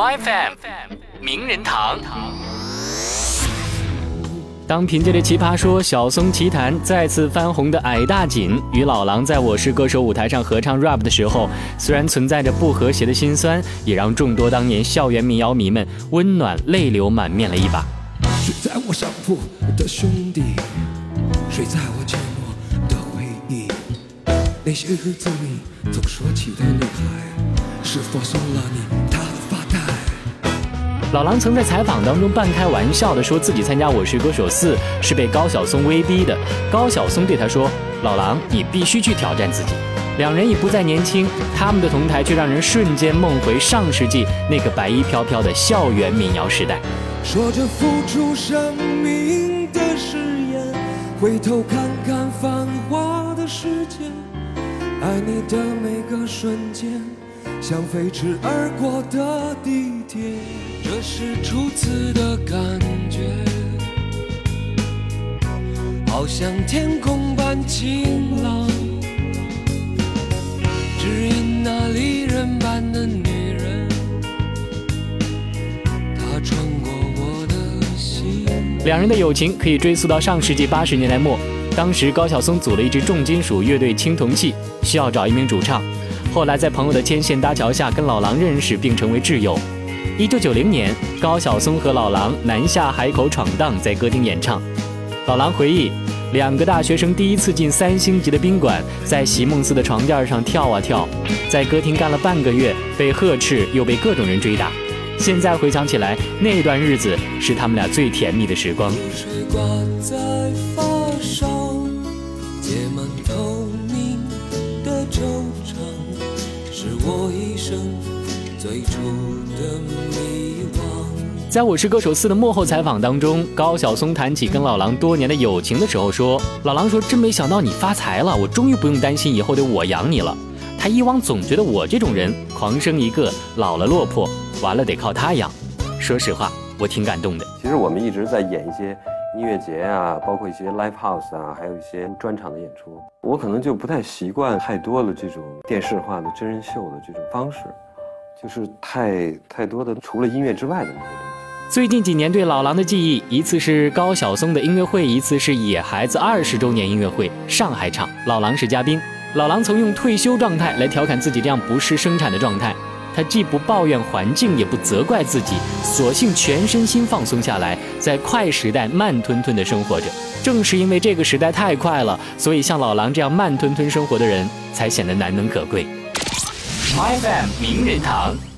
My FM 名人堂。当凭借着《奇葩说》《小松奇谈》再次翻红的矮大紧与老狼在我是歌手舞台上合唱 rap 的时候，虽然存在着不和谐的心酸，也让众多当年校园民谣迷们温暖泪流满面了一把。睡在我上铺的兄弟，睡在我寂寞的回忆，那些日子里总说起的女孩，是否送了你？老狼曾在采访当中半开玩笑的说自己参加《我是歌手四》是被高晓松威逼的。高晓松对他说：“老狼，你必须去挑战自己。”两人已不再年轻，他们的同台却让人瞬间梦回上世纪那个白衣飘飘的校园民谣时代。说着付出生命的誓言，回头看看繁华的世界，爱你的每个瞬间。像飞驰而过的地铁，是初次的感觉，好像天空般晴朗，只因那离人般的女人，她穿过我的心。两人的友情可以追溯到上世纪八十年代末，当时高晓松组了一支重金属乐队青铜器，需要找一名主唱。后来在朋友的牵线搭桥下，跟老狼认识并成为挚友。一九九零年，高晓松和老狼南下海口闯荡，在歌厅演唱。老狼回忆，两个大学生第一次进三星级的宾馆，在席梦思的床垫上跳啊跳，在歌厅干了半个月，被呵斥又被各种人追打。现在回想起来，那段日子是他们俩最甜蜜的时光。在我一生最初的迷惘。在《我是歌手四的幕后采访当中，高晓松谈起跟老狼多年的友情的时候说：“老狼说，真没想到你发财了，我终于不用担心以后得我养你了。他以往总觉得我这种人狂生一个，老了落魄，完了得靠他养。说实话，我挺感动的。其实我们一直在演一些音乐节啊，包括一些 live house 啊，还有一些专场的演出。我可能就不太习惯太多的这种电视化的真人秀的这种方式，就是太太多的除了音乐之外的那些东西。”最近几年对老狼的记忆，一次是高晓松的音乐会，一次是野孩子二十周年音乐会，上海场，老狼是嘉宾。老狼曾用退休状态来调侃自己这样不是生产的状态，他既不抱怨环境，也不责怪自己，索性全身心放松下来，在快时代慢吞吞的生活着。正是因为这个时代太快了，所以像老狼这样慢吞吞生活的人才显得难能可贵。FM 名人堂。